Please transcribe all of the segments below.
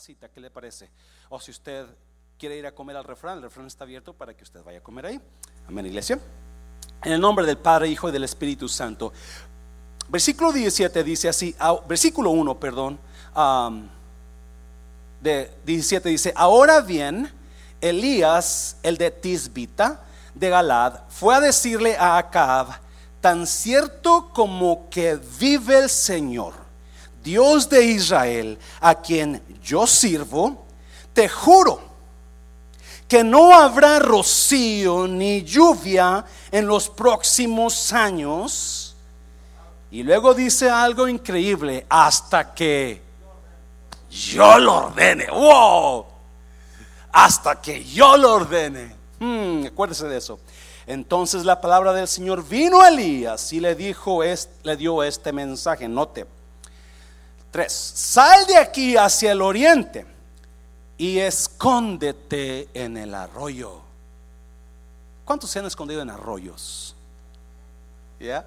casita, ¿qué le parece? O si usted quiere ir a comer al refrán, el refrán está abierto para que usted vaya a comer ahí. Amén, iglesia. En el nombre del Padre, Hijo y del Espíritu Santo. Versículo 17 dice así, versículo 1, perdón, de 17 dice, ahora bien, Elías, el de Tisbita, de Galad, fue a decirle a Acab, tan cierto como que vive el Señor, Dios de Israel, a quien yo sirvo, te juro que no habrá rocío ni lluvia en los próximos años. Y luego dice algo increíble, hasta que yo lo ordene. ¡Wow! Hasta que yo lo ordene. Hmm, acuérdese de eso. Entonces la palabra del Señor vino a Elías y le dijo, le dio este mensaje. Note. Tres. Sal de aquí hacia el oriente y escóndete en el arroyo. ¿Cuántos se han escondido en arroyos? ¿Ya?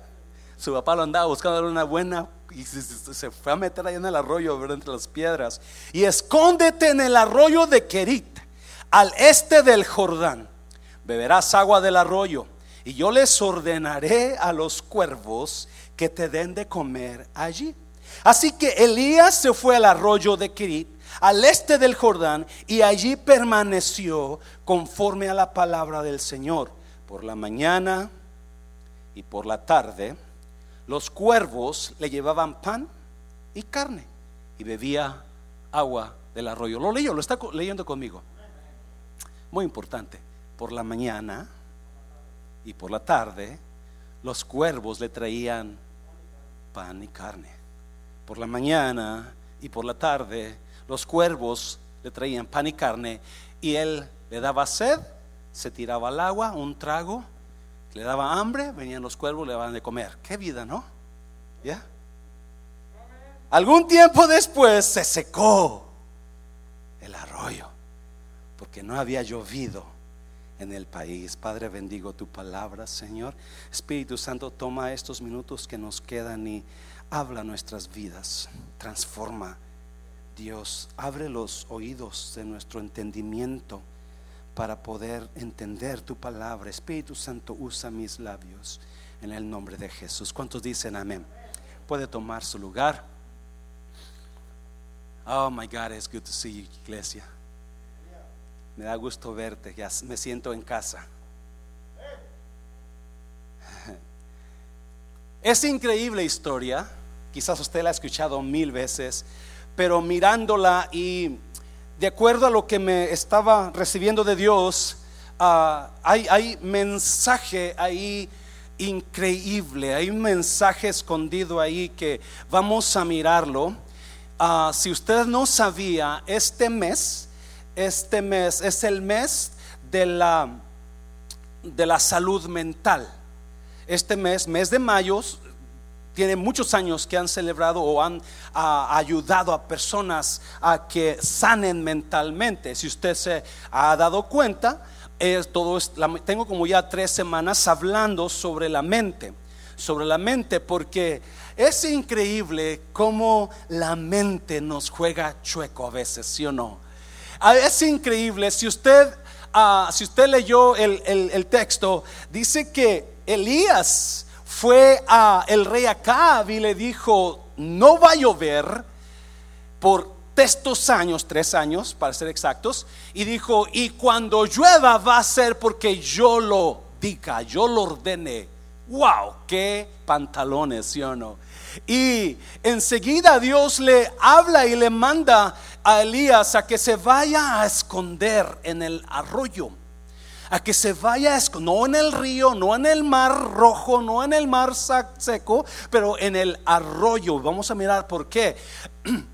Su papá lo andaba buscando una buena y se, fue a meter ahí en el arroyo, entre las piedras. Y escóndete en el arroyo de Kerit, al este del Jordán. Beberás agua del arroyo. Y yo les ordenaré a los cuervos que te den de comer allí. Así que Elías se fue al arroyo de Kerit, al este del Jordán, y allí permaneció conforme a la palabra del Señor. Por la mañana y por la tarde los cuervos le llevaban pan y carne y bebía agua del arroyo. Lo leyó, lo está leyendo conmigo. Muy importante. Por la mañana y por la tarde, los cuervos le traían pan y carne. Por la mañana y por la tarde, los cuervos le traían pan y carne y él le daba sed, se tiraba al agua, un trago le daba hambre, venían los cuervos, le daban de comer. Qué vida, ¿no? ¿Ya? Algún tiempo después se secó el arroyo, porque no había llovido en el país. Padre, bendigo tu palabra, Señor. Espíritu Santo, toma estos minutos que nos quedan y habla nuestras vidas. Transforma, Dios, abre los oídos de nuestro entendimiento para poder entender tu palabra. Espíritu Santo, usa mis labios en el nombre de Jesús. ¿Cuántos dicen amén? Puede tomar su lugar. Oh my God, it's good to see you, iglesia. Me da gusto verte, ya me siento en casa. Es increíble historia, quizás usted la ha escuchado mil veces, pero mirándola y de acuerdo a lo que me estaba recibiendo de Dios, ah, hay, mensaje ahí increíble, hay un mensaje escondido ahí que vamos a mirarlo. Ah, si usted no sabía, este mes, este mes es el mes de la, de la salud mental. Este mes, mes de mayo, tiene muchos años que han celebrado o han ayudado a personas a que sanen mentalmente. Si usted se ha dado cuenta, es todo tengo como ya tres semanas hablando sobre la mente, sobre la mente, porque es increíble cómo la mente nos juega chueco a veces, ¿sí o no? Ah, es increíble, si usted, ah, si usted leyó el texto, dice que Elías, fue a el rey Acab y le dijo, no va a llover por estos años, tres años para ser exactos, y dijo, y cuando llueva va a ser porque yo lo diga, yo lo ordene. Wow, qué pantalones, ¿sí o no? Y enseguida Dios le habla y le manda a Elías a que se vaya a esconder en el arroyo a que se vaya, no en el río, no en el mar rojo, no en el mar seco, pero en el arroyo. Vamos a mirar por qué.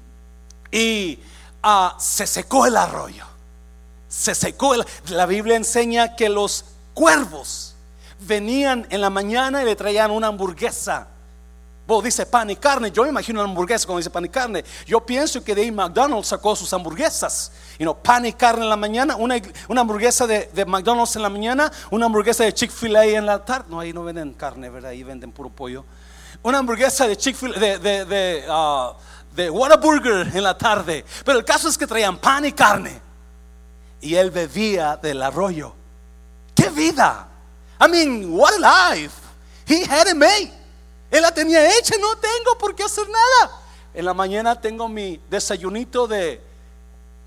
Y ah, se secó el arroyo. Se secó. la Biblia enseña que los cuervos venían en la mañana y le traían una hamburguesa dice pan y carne. Yo imagino una hamburguesa cuando dice pan y carne. Yo pienso que de ahí McDonald's sacó sus hamburguesas. Y no, pan y carne en la mañana, una, una hamburguesa de, de, McDonald's en la mañana, una hamburguesa de Chick-fil-A en la tarde. No, ahí no venden carne, ¿verdad? Ahí venden puro pollo. Una hamburguesa de Chick-fil-A, de, de, de, uh, de Whataburger en la tarde. Pero el caso es que traían pan y carne. Y él bebía del arroyo. ¡Qué vida! I mean, what a life. He had it made. Él la tenía hecha, no tengo por qué hacer nada. En la mañana tengo mi desayunito de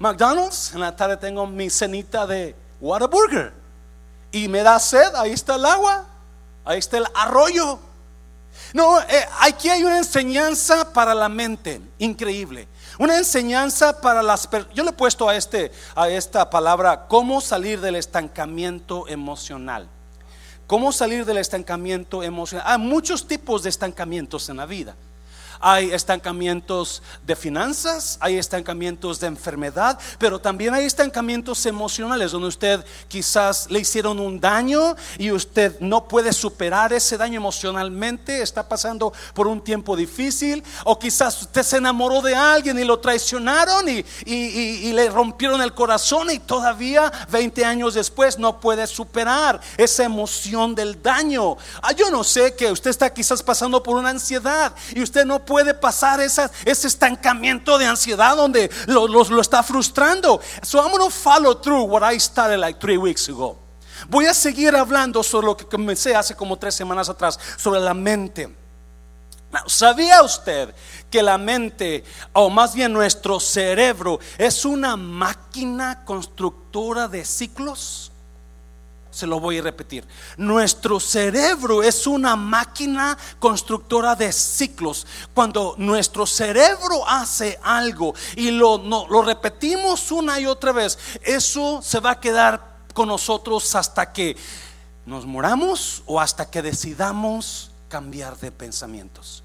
McDonald's, en la tarde tengo mi cenita de Whataburger. Y me da sed, ahí está el agua, ahí está el arroyo. No, eh, aquí hay una enseñanza para la mente, increíble. Una enseñanza para las personas. Yo le he puesto a, este, a esta palabra cómo salir del estancamiento emocional. Cómo salir del estancamiento emocional. Hay muchos tipos de estancamientos en la vida hay estancamientos de finanzas, hay estancamientos de enfermedad, pero también hay estancamientos emocionales donde usted quizás le hicieron un daño y usted no puede superar ese daño emocionalmente, está pasando por un tiempo difícil, o quizás usted se enamoró de alguien y lo traicionaron y, le rompieron el corazón y todavía 20 años después no puede superar esa emoción del daño. Ah, yo no sé que usted está quizás pasando por una ansiedad y usted no puede puede pasar ese estancamiento de ansiedad donde lo, lo, está frustrando. So I'm going to follow through what I started like three weeks ago. Voy a seguir hablando sobre lo que comencé hace como tres semanas atrás, sobre la mente. ¿Sabía usted que la mente, o más bien nuestro cerebro, es una máquina constructora de ciclos? Se lo voy a repetir. Nuestro cerebro es una máquina constructora de ciclos. Cuando nuestro cerebro hace algo y lo, lo repetimos una y otra vez, eso se va a quedar con nosotros hasta que nos moramos o hasta que decidamos cambiar de pensamientos.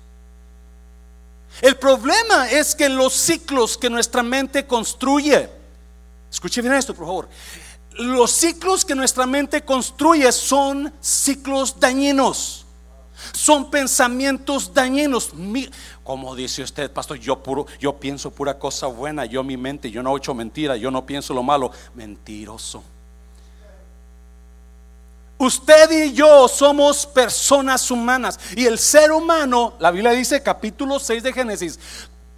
El problema es que los ciclos que nuestra mente construye, escuche bien esto por favor, los ciclos que nuestra mente construye son ciclos dañinos. Son pensamientos dañinos. Como dice usted, pastor, yo puro, yo pienso pura cosa buena, yo mi mente, yo no he hecho mentira, yo no pienso lo malo. Mentiroso. Usted y yo somos personas humanas y el ser humano, la Biblia dice capítulo 6 de Génesis,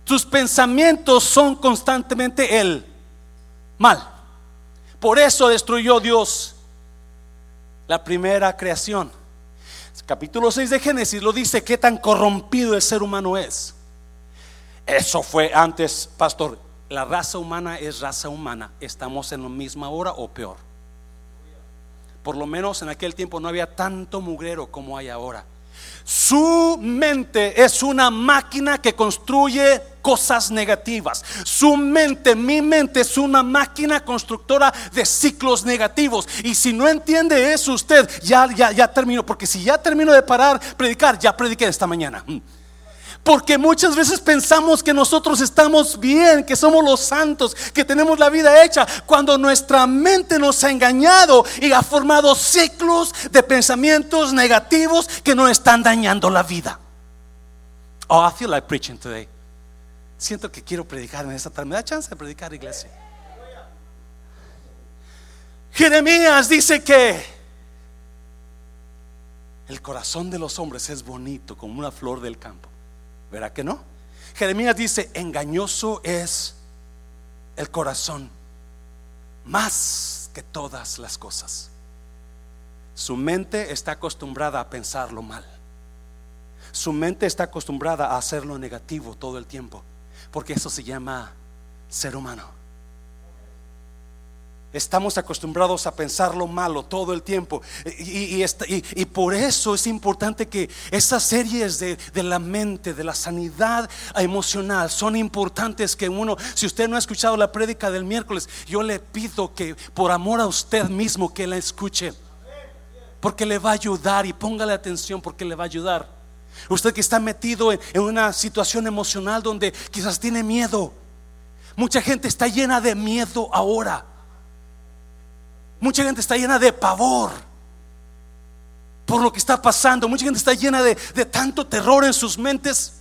tus pensamientos son constantemente el mal. Por eso destruyó Dios la primera creación. Capítulo 6 de Génesis lo dice, qué tan corrompido el ser humano es. Eso fue antes, pastor. La raza humana es raza humana. Estamos en la misma hora o peor. Por lo menos en aquel tiempo no había tanto mugrero como hay ahora. Su mente es una máquina que construye cosas negativas. Su mente, mi mente es una máquina constructora de ciclos negativos. Y si no entiende eso usted, ya, ya, ya terminó. Porque si ya termino de parar, predicar, ya prediqué esta mañana. Mm. Porque muchas veces pensamos que nosotros estamos bien, que somos los santos, que tenemos la vida hecha, cuando nuestra mente nos ha engañado y ha formado ciclos de pensamientos negativos que nos están dañando la vida. Oh, I feel like preaching today. Siento que quiero predicar en esta tarde. ¿Me da chance de predicar, iglesia? Jeremías dice que el corazón de los hombres es bonito como una flor del campo. ¿Verá que no? Jeremías dice, engañoso es el corazón más que todas las cosas. Su mente está acostumbrada a pensarlo mal. Su mente está acostumbrada a hacer lo negativo todo el tiempo, porque eso se llama ser humano. Estamos acostumbrados a pensar lo malo todo el tiempo. Y, y, por eso es importante que esas series de, de, la mente, de la sanidad emocional, son importantes que uno, si usted no ha escuchado la prédica del miércoles, yo le pido que por amor a usted mismo que la escuche. Porque le va a ayudar y póngale atención porque le va a ayudar. Usted que está metido en una situación emocional donde quizás tiene miedo. Mucha gente está llena de miedo ahora. Mucha gente está llena de pavor por lo que está pasando. Mucha gente está llena de, tanto terror en sus mentes.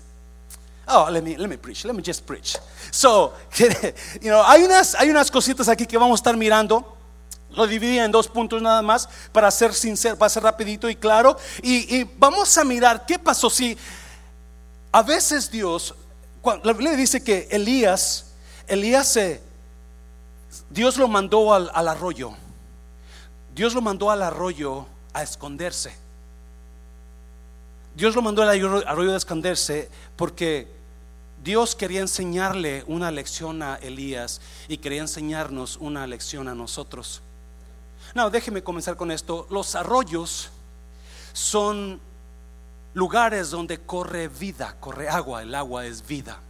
Oh, let me, let me preach. Let me just preach. So, you know, hay unas, hay unas cositas aquí que vamos a estar mirando. Lo dividí en dos puntos nada más para ser sincero, para ser rapidito y claro. Y, vamos a mirar qué pasó si a veces Dios la Biblia dice que Elías, Elías Dios lo mandó al arroyo. Dios lo mandó al arroyo a esconderse. Dios lo mandó al arroyo a esconderse porque Dios quería enseñarle una lección a Elías y quería enseñarnos una lección a nosotros. No, déjeme comenzar con esto. Los arroyos son lugares donde corre vida, corre agua, el agua es vida.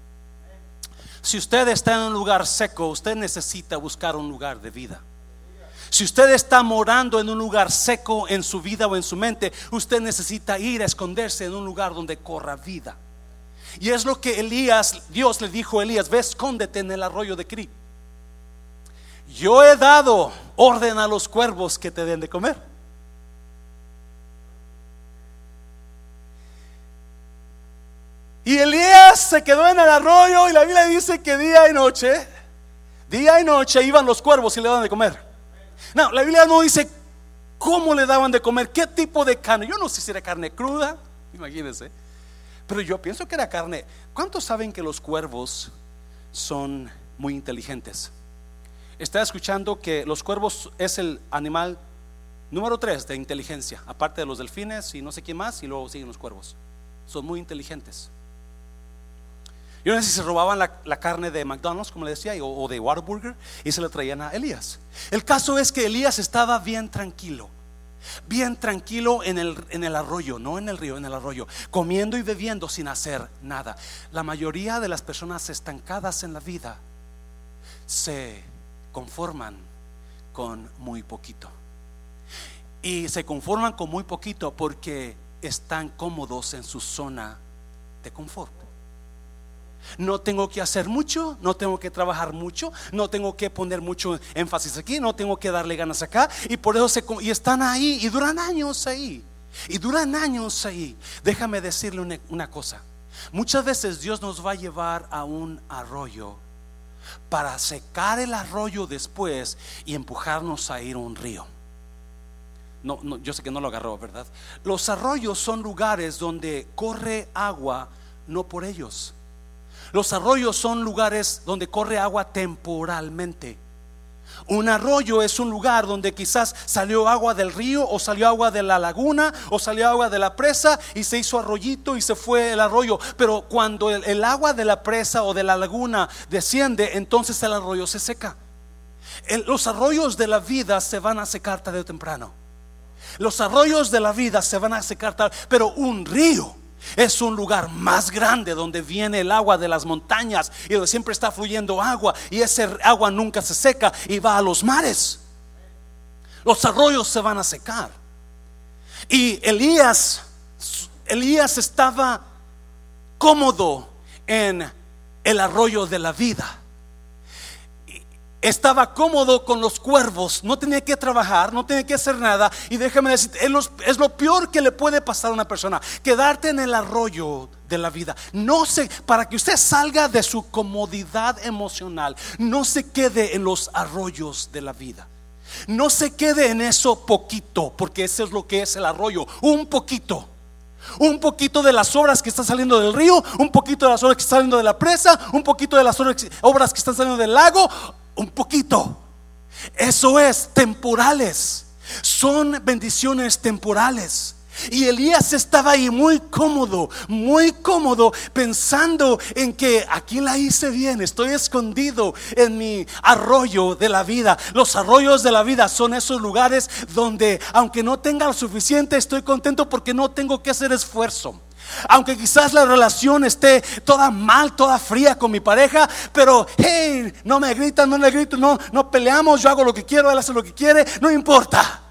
Si usted está en un lugar seco, usted necesita buscar un lugar de vida. Si usted está morando en un lugar seco en su vida o en su mente, usted necesita ir a esconderse en un lugar donde corra vida. Y es lo que Elías, Dios le dijo a Elías, ve, escóndete en el arroyo de Cri. Yo he dado orden a los cuervos que te den de comer. Y Elías se quedó en el arroyo y la Biblia dice que día y noche, día y noche iban los cuervos y le daban de comer. No, la Biblia no dice cómo le daban de comer, qué tipo de carne. Yo no sé si era carne cruda, imagínense. Pero yo pienso que era carne. ¿Cuántos saben que los cuervos son muy inteligentes? Está escuchando que los cuervos es el animal número tres de inteligencia, aparte de los delfines y no sé quién más, y luego siguen los cuervos. Son muy inteligentes. Yo no sé si se robaban la, carne de McDonald's, como le decía, o, o de Whataburger, y se la traían a Elías. El caso es que Elías estaba bien tranquilo bien tranquilo en el, en el arroyo, no en el río, en el arroyo, comiendo y bebiendo sin hacer nada. La mayoría de las personas estancadas en la vida se conforman con muy poquito. Y se conforman con muy poquito porque están cómodos en su zona de confort. No tengo que hacer mucho, no tengo que trabajar mucho, no tengo que poner mucho énfasis aquí, no tengo que darle ganas acá. Y por eso se, y están ahí y duran años ahí. Y duran años ahí. Déjame decirle una, una cosa. Muchas veces Dios nos va a llevar a un arroyo para secar el arroyo después y empujarnos a ir a un río. No, no, yo sé que no lo agarró, ¿verdad? Los arroyos son lugares donde corre agua, no por ellos los arroyos son lugares donde corre agua temporalmente. Un arroyo es un lugar donde quizás salió agua del río o salió agua de la laguna o salió agua de la presa y se hizo arroyito y se fue el arroyo. Pero cuando el, agua de la presa o de la laguna desciende, entonces el arroyo se seca. los arroyos de la vida se van a secar tarde o temprano. Los arroyos de la vida se van a secar tarde, pero un río es un lugar más grande donde viene el agua de las montañas y donde siempre está fluyendo agua y ese agua nunca se seca y va a los mares. Los arroyos se van a secar. Y Elías, Elías estaba cómodo en el arroyo de la vida estaba cómodo con los cuervos, no tenía que trabajar, no tenía que hacer nada. Y déjame decir, es lo peor que le puede pasar a una persona, quedarte en el arroyo de la vida. No se, para que usted salga de su comodidad emocional, no se quede en los arroyos de la vida. No se quede en eso poquito, porque eso es lo que es el arroyo, un poquito. Un poquito de las obras que están saliendo del río, un poquito de las obras que están saliendo de la presa, un poquito de las obras que están saliendo del lago, un poquito. Eso es temporales. Son bendiciones temporales. Y Elías estaba ahí muy cómodo, muy cómodo, pensando en que aquí la hice bien, estoy escondido en mi arroyo de la vida. Los arroyos de la vida son esos lugares donde, aunque no tenga lo suficiente, estoy contento porque no tengo que hacer esfuerzo. Aunque quizás la relación esté toda mal, toda fría con mi pareja, pero hey, no me gritan, no le grito, no, no peleamos, yo hago lo que quiero, él hace lo que quiere, no importa.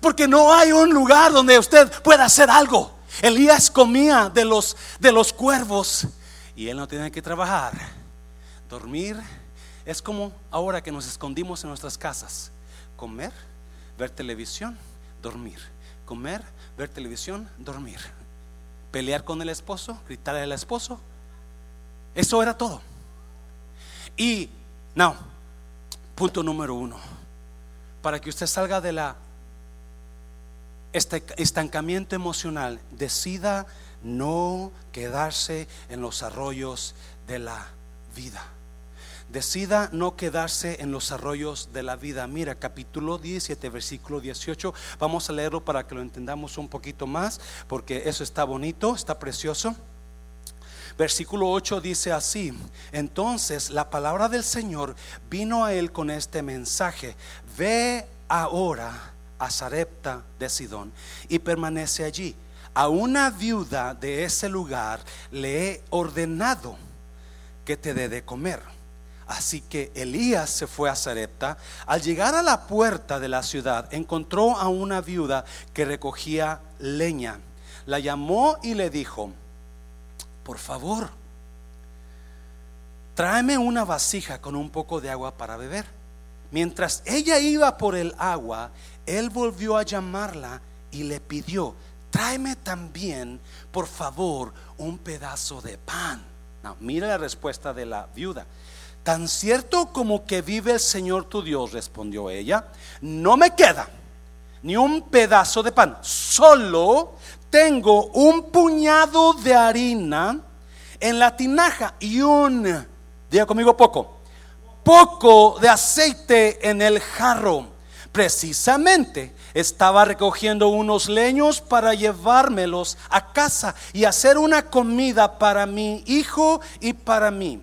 Porque no hay un lugar donde usted pueda hacer algo. Elías comía de los, de los cuervos y él no tenía que trabajar. Dormir es como ahora que nos escondimos en nuestras casas. Comer, ver televisión, dormir. Comer, ver televisión, dormir pelear con el esposo, gritarle al esposo. Eso era todo. Y, no, punto número uno, para que usted salga de la este estancamiento emocional, decida no quedarse en los arroyos de la vida. Decida no quedarse en los arroyos de la vida. Mira, capítulo 17, versículo 18. Vamos a leerlo para que lo entendamos un poquito más, porque eso está bonito, está precioso. Versículo 8 dice así, entonces la palabra del Señor vino a él con este mensaje, ve ahora a Sarepta de Sidón y permanece allí. A una viuda de ese lugar le he ordenado que te dé de comer. Así que Elías se fue a Sarepta. Al llegar a la puerta de la ciudad, encontró a una viuda que recogía leña. La llamó y le dijo, por favor, tráeme una vasija con un poco de agua para beber. Mientras ella iba por el agua, él volvió a llamarla y le pidió, tráeme también, por favor, un pedazo de pan. mira la respuesta de la viuda. Tan cierto como que vive el Señor tu Dios, respondió ella, no me queda ni un pedazo de pan, solo tengo un puñado de harina en la tinaja y un, diga conmigo poco, poco de aceite en el jarro. Precisamente estaba recogiendo unos leños para llevármelos a casa y hacer una comida para mi hijo y para mí.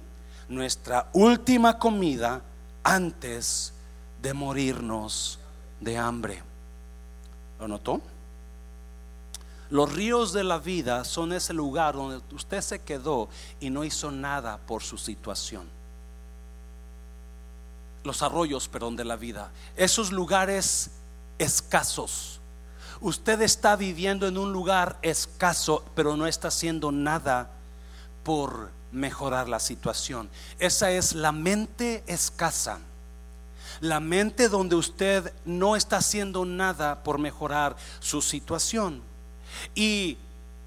Nuestra última comida antes de morirnos de hambre. ¿Lo notó? Los ríos de la vida son ese lugar donde usted se quedó y no hizo nada por su situación. Los arroyos, perdón, de la vida. Esos lugares escasos. Usted está viviendo en un lugar escaso, pero no está haciendo nada por mejorar la situación. Esa es la mente escasa. La mente donde usted no está haciendo nada por mejorar su situación. Y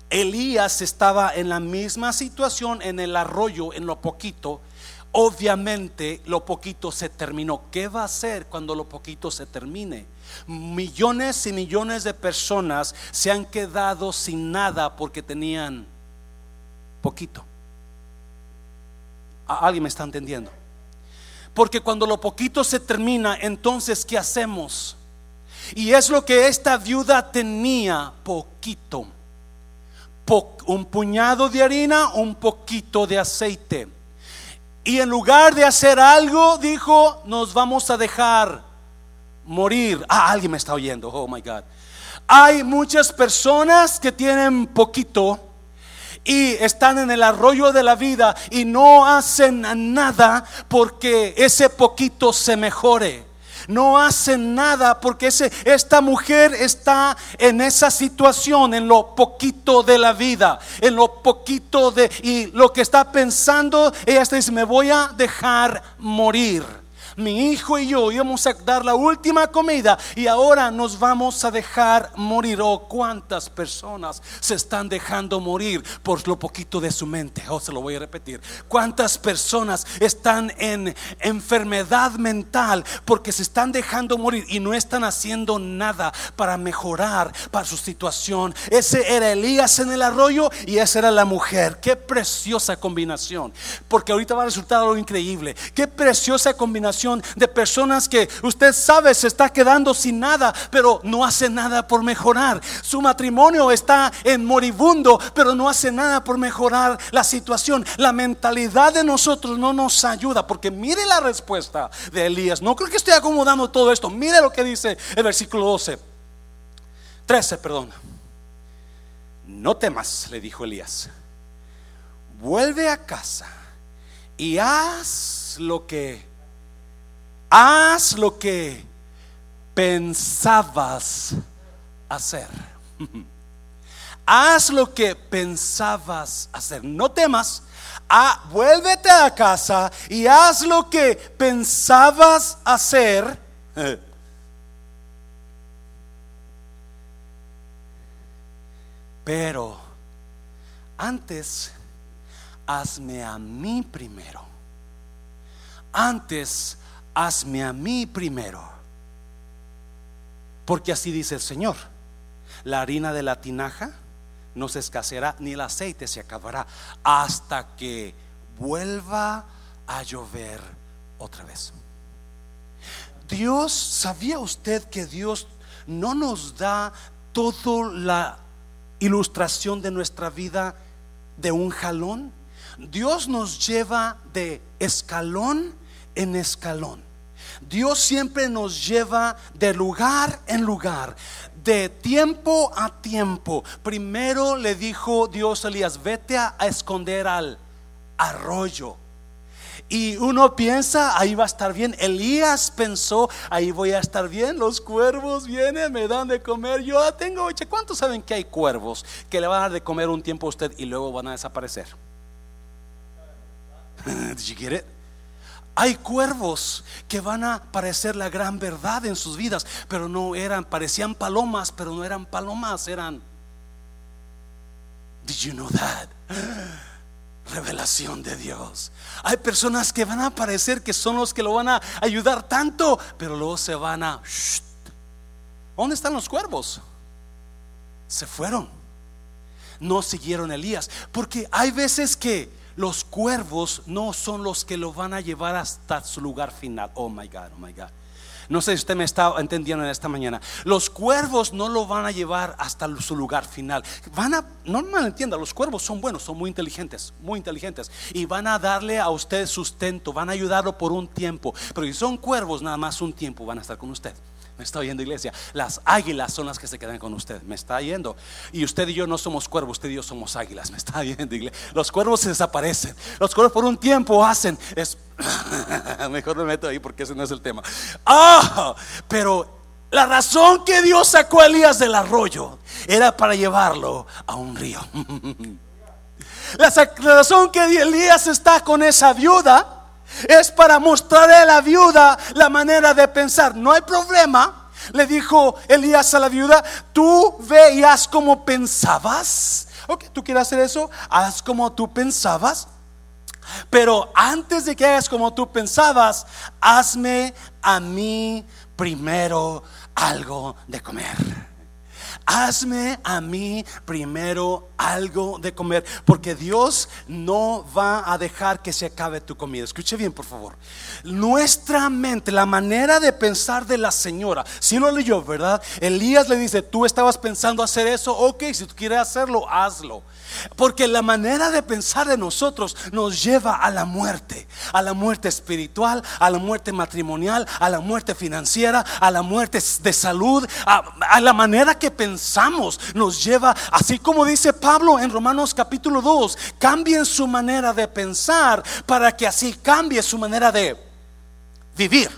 Elías estaba en la misma situación en el arroyo, en lo poquito. Obviamente lo poquito se terminó. ¿Qué va a hacer cuando lo poquito se termine? Millones y millones de personas se han quedado sin nada porque tenían poquito. ¿Alguien me está entendiendo? Porque cuando lo poquito se termina, entonces ¿qué hacemos? Y es lo que esta viuda tenía, poquito. un puñado de harina, un poquito de aceite. Y en lugar de hacer algo, dijo, nos vamos a dejar morir. Ah, alguien me está oyendo. Oh, my God. Hay muchas personas que tienen poquito y están en el arroyo de la vida y no hacen nada porque ese poquito se mejore. No hacen nada porque esta mujer está en esa situación, en lo poquito de la vida, en lo poquito de, y lo que está pensando, ella dice, me voy a dejar morir mi hijo y yo íbamos a dar la última comida y ahora nos vamos a dejar morir. Oh, cuántas personas se están dejando morir por lo poquito de su mente. Oh, se lo voy a repetir. Cuántas personas están en enfermedad mental porque se están dejando morir y no están haciendo nada para mejorar para su situación. Ese era Elías en el arroyo y esa era la mujer. Qué preciosa combinación. Porque ahorita va a resultar algo increíble. Qué preciosa combinación de personas que usted sabe se está quedando sin nada, pero no hace nada por mejorar. Su matrimonio está en moribundo, pero no hace nada por mejorar la situación. La mentalidad de nosotros no nos ayuda, porque mire la respuesta de Elías. No creo que esté acomodando todo esto. Mire lo que dice el versículo 12. 13, perdón. No temas, le dijo Elías. Vuelve a casa y haz lo que haz lo que pensabas hacer. haz lo que pensabas hacer. No temas. Ah, vuélvete a casa y haz lo que pensabas hacer. Pero antes, hazme a mí primero. Antes, hazme a mí primero. Porque así dice el Señor, la harina de la tinaja no se escaseará, ni el aceite se acabará, hasta que vuelva a llover otra vez. Dios, ¿sabía usted que Dios no nos da toda la ilustración de nuestra vida de un jalón? Dios nos lleva de escalón en escalón. Dios siempre nos lleva de lugar en lugar, de tiempo a tiempo. Primero le dijo Dios a Elías, vete a, esconder al arroyo. Y uno piensa, ahí va a estar bien. Elías pensó, ahí voy a estar bien. Los cuervos vienen, me dan de comer. Yo tengo, ¿cuántos saben que hay cuervos que le van a dar de comer un tiempo a usted y luego van a desaparecer? Did you get it? Hay cuervos que van a parecer la gran verdad en sus vidas, pero no eran, parecían palomas, pero no eran palomas, eran. Did you know that? Revelación de Dios. Hay personas que van a parecer que son los que lo van a ayudar tanto, pero luego se van a. ¿Dónde están los cuervos? Se fueron. No siguieron Elías. Porque hay veces que los cuervos no son los que lo van a llevar hasta su lugar final. Oh my God, oh my God. No sé si usted me está entendiendo en esta mañana. Los cuervos no lo van a llevar hasta su lugar final. Van a, no me entienda, los cuervos son buenos, son muy inteligentes, muy inteligentes. Y van a darle a usted sustento, van a ayudarlo por un tiempo. Pero si son cuervos, nada más un tiempo van a estar con usted. Me está oyendo iglesia. Las águilas son las que se quedan con usted. Me está yendo. Y usted y yo no somos cuervos, usted y yo somos águilas. Me está yendo iglesia. Los cuervos se desaparecen. Los cuervos por un tiempo hacen. Es... Mejor me meto ahí porque ese no es el tema. Ah, pero la razón que Dios sacó a Elías del arroyo era para llevarlo a un río. La razón que Elías está con esa viuda es para mostrarle a la viuda la manera de pensar. No hay problema. Le dijo Elías a la viuda, tú ve y haz como pensabas. Ok, tú quieres hacer eso, haz como tú pensabas. Pero antes de que hagas como tú pensabas, hazme a mí primero algo de comer hazme a mí primero algo de comer, porque Dios no va a dejar que se acabe tu comida. Escuche bien, por favor. Nuestra mente, la manera de pensar de la señora, si lo leyó, ¿verdad? Elías le dice, tú estabas pensando hacer eso, ok, si tú quieres hacerlo, hazlo. Porque la manera de pensar de nosotros nos lleva a la muerte, a la muerte espiritual, a la muerte matrimonial, a la muerte financiera, a la muerte de salud, a, a la manera que pensamos nos lleva, así como dice Pablo en Romanos capítulo 2, cambien su manera de pensar para que así cambie su manera de vivir.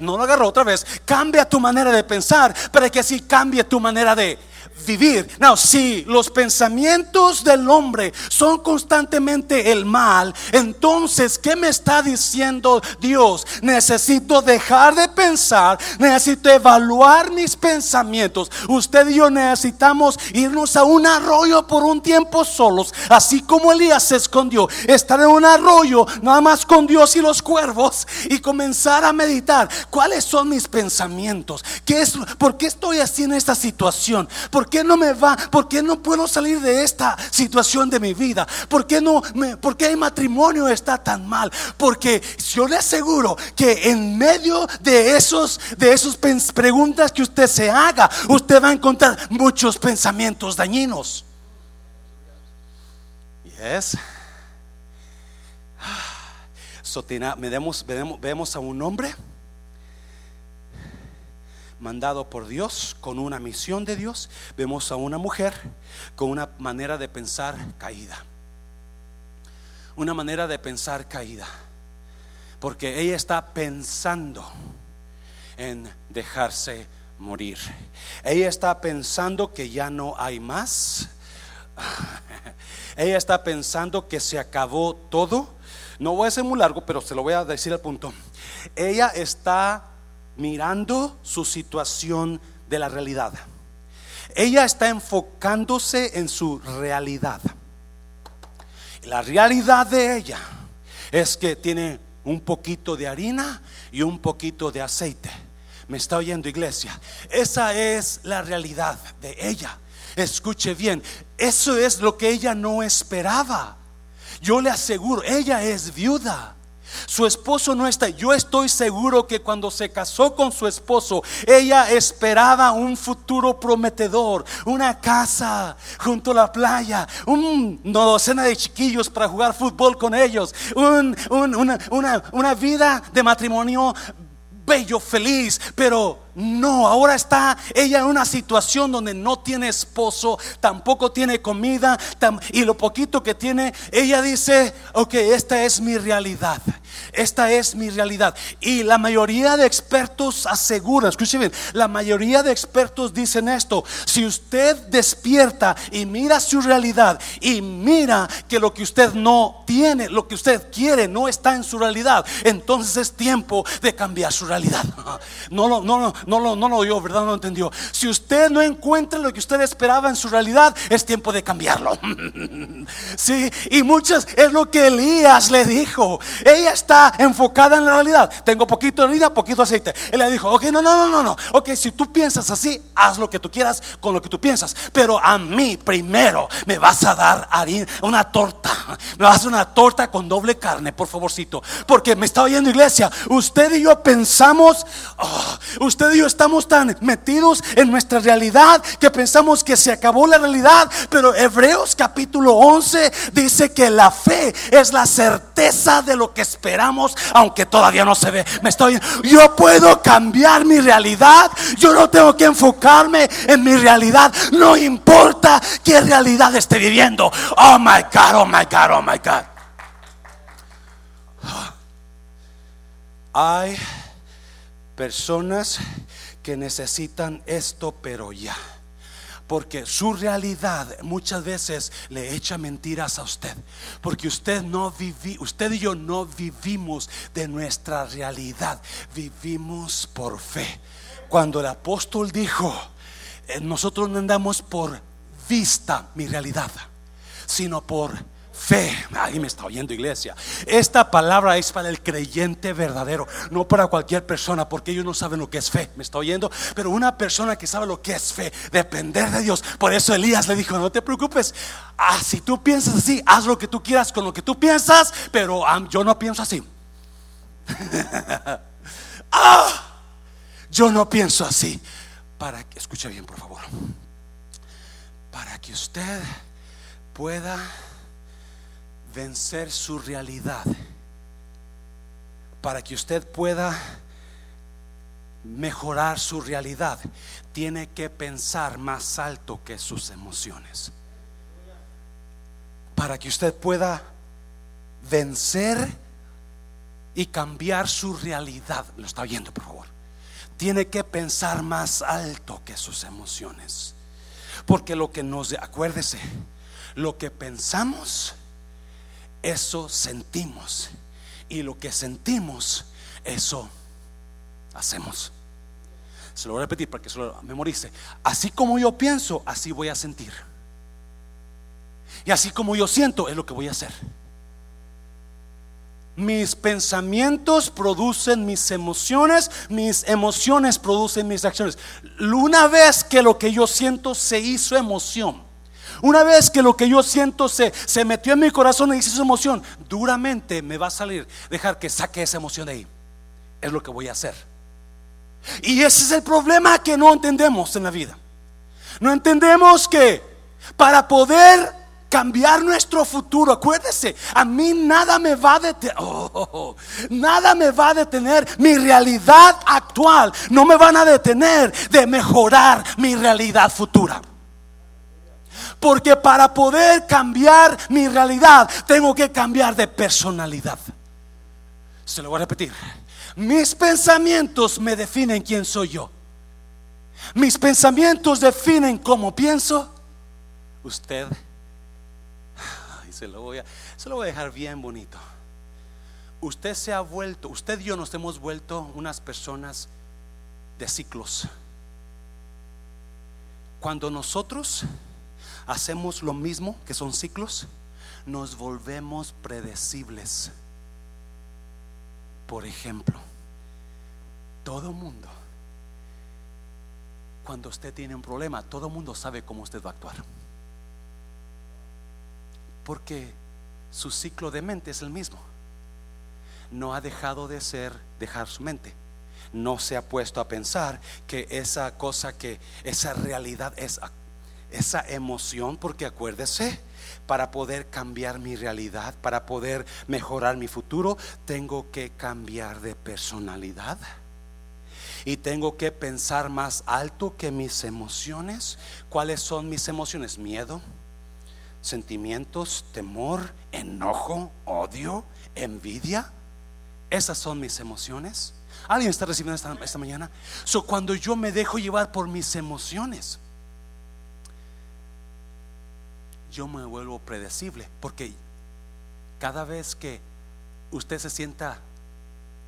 No lo agarro otra vez. Cambia tu manera de pensar para que así cambie tu manera de vivir. No, si los pensamientos del hombre son constantemente el mal, entonces, ¿qué me está diciendo Dios? Necesito dejar de pensar, necesito evaluar mis pensamientos. Usted y yo necesitamos irnos a un arroyo por un tiempo solos, así como Elías se escondió, estar en un arroyo nada más con Dios y los cuervos y comenzar a meditar. ¿Cuáles son mis pensamientos? ¿Qué es, ¿Por qué estoy así en esta situación? ¿Por qué no me va? ¿Por qué no puedo salir de esta situación de mi vida? ¿Por qué no me, por qué el matrimonio está tan mal? Porque yo le aseguro que en medio de esos de esas preguntas que usted se haga, usted va a encontrar muchos pensamientos dañinos. Yes. So, vemos, vemos a un hombre mandado por Dios, con una misión de Dios, vemos a una mujer con una manera de pensar caída. Una manera de pensar caída. Porque ella está pensando en dejarse morir. Ella está pensando que ya no hay más. Ella está pensando que se acabó todo. No voy a ser muy largo, pero se lo voy a decir al punto. Ella está mirando su situación de la realidad. Ella está enfocándose en su realidad. La realidad de ella es que tiene un poquito de harina y un poquito de aceite. ¿Me está oyendo iglesia? Esa es la realidad de ella. Escuche bien, eso es lo que ella no esperaba Yo le aseguro, ella es viuda. Su esposo no está. Yo estoy seguro que cuando se casó con su esposo, ella esperaba un futuro prometedor, una casa junto a la playa, una docena de chiquillos para jugar fútbol con ellos, una, una vida de matrimonio bello, feliz, pero no, ahora está ella en una situación donde no tiene esposo, tampoco tiene comida, y lo poquito que tiene, ella dice, ok, esta es mi realidad, esta es mi realidad. Y la mayoría de expertos aseguran, escuchen la mayoría de expertos dicen esto, si usted despierta y mira su realidad y mira que lo que usted no tiene, lo que usted quiere no está en su realidad, entonces es tiempo de cambiar su realidad. No, no, no, no lo, no lo oyó, ¿verdad? No lo entendió. Si usted no encuentra lo que usted esperaba en su realidad, es tiempo de cambiarlo. sí, y muchas es lo que Elías le dijo. Ella está enfocada en la realidad. Tengo poquito de harina, poquito aceite. Él le dijo, ok, no, no, no, no, no. Ok, si tú piensas así, haz lo que tú quieras con lo que tú piensas. Pero a mí primero me vas a dar harina, una torta. Me vas a dar una torta con doble carne, por favorcito. Porque me está oyendo iglesia. Usted y yo pensamos, oh, usted y estamos tan metidos en nuestra realidad que pensamos que se acabó la realidad. Pero Hebreos capítulo 11 dice que la fe es la certeza de lo que esperamos, aunque todavía no se ve. Me estoy, yo puedo cambiar mi realidad. Yo no tengo que enfocarme en mi realidad. No importa qué realidad esté viviendo. Oh my God, oh my God, oh my God. Hay personas que necesitan esto, pero ya. Porque su realidad muchas veces le echa mentiras a usted. Porque usted no viví, usted y yo no vivimos de nuestra realidad. Vivimos por fe. Cuando el apóstol dijo, eh, nosotros no andamos por vista mi realidad, sino por fe. Ahí me está oyendo iglesia. Esta palabra es para el creyente verdadero, no para cualquier persona, porque ellos no saben lo que es fe. Me está oyendo. Pero una persona que sabe lo que es fe, depender de Dios. Por eso Elías le dijo, no te preocupes. Ah, si tú piensas así, haz lo que tú quieras con lo que tú piensas, pero yo no pienso así. ah, yo no pienso así. Para que, escuche bien, por favor. Para que usted pueda vencer su realidad para que usted pueda mejorar su realidad, tiene que pensar más alto que sus emociones. Para que usted pueda vencer y cambiar su realidad, lo está viendo por favor, tiene que pensar más alto que sus emociones. Porque lo que nos, acuérdese, lo que pensamos, eso sentimos. Y lo que sentimos, eso hacemos. Se lo voy a repetir para que se lo memorice. Así como yo pienso, así voy a sentir. Y así como yo siento, es lo que voy a hacer. Mis pensamientos producen mis emociones, mis emociones producen mis acciones. Una vez que lo que yo siento se hizo emoción, una vez que lo que yo siento se, se metió en mi corazón y hice esa emoción, duramente me va a salir. Dejar que saque esa emoción de ahí. Es lo que voy a hacer. Y ese es el problema que no entendemos en la vida. No entendemos que para poder cambiar nuestro futuro, acuérdese, a mí nada me va a detener, oh, nada me va a detener, mi realidad actual no me van a detener de mejorar mi realidad futura. Porque para poder cambiar mi realidad, tengo que cambiar de personalidad. Se lo voy a repetir. Mis pensamientos me definen quién soy yo. Mis pensamientos definen cómo pienso. Usted, se lo voy a, se lo voy a dejar bien bonito. Usted se ha vuelto, usted y yo nos hemos vuelto unas personas de ciclos. Cuando nosotros hacemos lo mismo, que son ciclos, nos volvemos predecibles. Por ejemplo, todo mundo, cuando usted tiene un problema, todo mundo sabe cómo usted va a actuar. Porque su ciclo de mente es el mismo. No ha dejado de ser dejar su mente. No se ha puesto a pensar que esa cosa que esa realidad es esa emoción, porque acuérdese, para poder cambiar mi realidad, para poder mejorar mi futuro, tengo que cambiar de personalidad. Y tengo que pensar más alto que mis emociones. ¿Cuáles son mis emociones? Miedo, sentimientos, temor, enojo, odio, envidia. Esas son mis emociones. ¿Alguien está recibiendo esta, esta mañana? So, cuando yo me dejo llevar por mis emociones, yo me vuelvo predecible. Porque cada vez que usted se sienta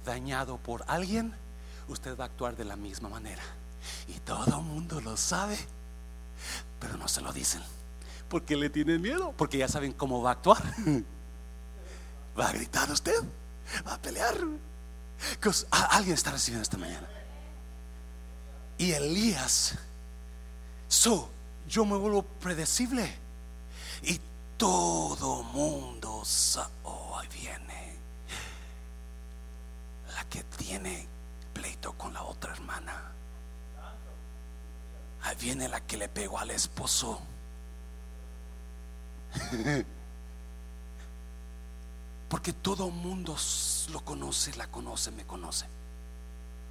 dañado por alguien, usted va a actuar de la misma manera. Y todo el mundo lo sabe, pero no se lo dicen. Porque le tienen miedo, porque ya saben cómo va a actuar. Va a gritar usted, va a pelear. Alguien está recibiendo esta mañana. Y Elías, so, yo me vuelvo predecible. Y todo mundo, oh, ahí viene la que tiene pleito con la otra hermana. Ahí viene la que le pegó al esposo. Porque todo mundo lo conoce, la conoce, me conoce.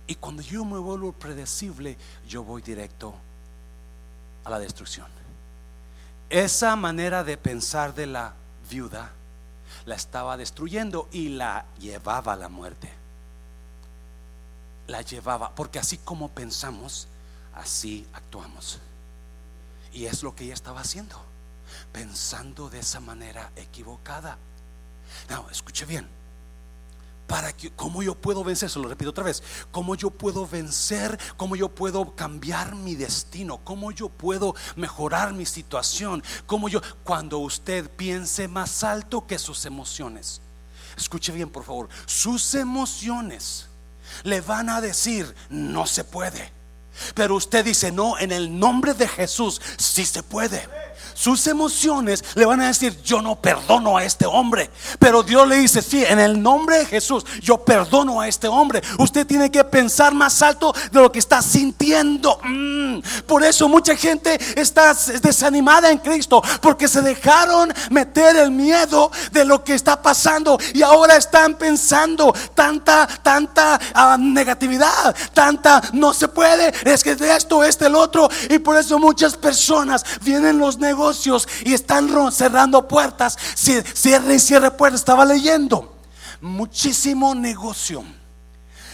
Y cuando yo me vuelvo predecible, yo voy directo a la destrucción. Esa manera de pensar de la viuda la estaba destruyendo y la llevaba a la muerte. La llevaba, porque así como pensamos, así actuamos. Y es lo que ella estaba haciendo, pensando de esa manera equivocada. No, escuche bien. Para que, ¿cómo yo puedo vencer? Se lo repito otra vez. ¿Cómo yo puedo vencer? ¿Cómo yo puedo cambiar mi destino? ¿Cómo yo puedo mejorar mi situación? ¿Cómo yo, cuando usted piense más alto que sus emociones? Escuche bien, por favor. Sus emociones le van a decir, no se puede. Pero usted dice, no, en el nombre de Jesús, sí se puede sus emociones le van a decir, yo no perdono a este hombre. Pero Dios le dice, sí, en el nombre de Jesús, yo perdono a este hombre. Usted tiene que pensar más alto de lo que está sintiendo. Mm. Por eso mucha gente está desanimada en Cristo, porque se dejaron meter el miedo de lo que está pasando y ahora están pensando tanta, tanta ah, negatividad, tanta no se puede, es que esto, este, el otro. Y por eso muchas personas vienen los negocios y están cerrando puertas. Cierre y cierre puertas. Estaba leyendo. Muchísimo negocio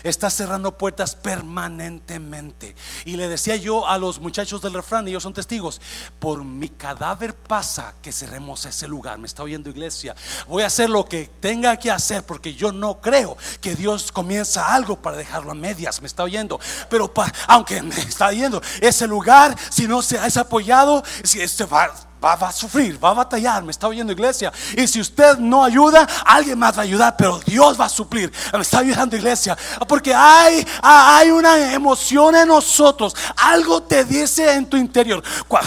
está cerrando puertas permanentemente. Y le decía yo a los muchachos del refrán, y ellos son testigos, por mi cadáver pasa que cerremos ese lugar. Me está oyendo iglesia. Voy a hacer lo que tenga que hacer porque yo no creo que Dios comienza algo para dejarlo a medias. Me está oyendo. Pero aunque me está oyendo, ese lugar, si no se ha apoyado, si este va Va, a sufrir, va a batallar, me está oyendo iglesia. Y si usted no ayuda, alguien más va a ayudar, pero Dios va a suplir. Me está ayudando iglesia. Porque hay, hay una emoción en nosotros. Algo te dice en tu interior.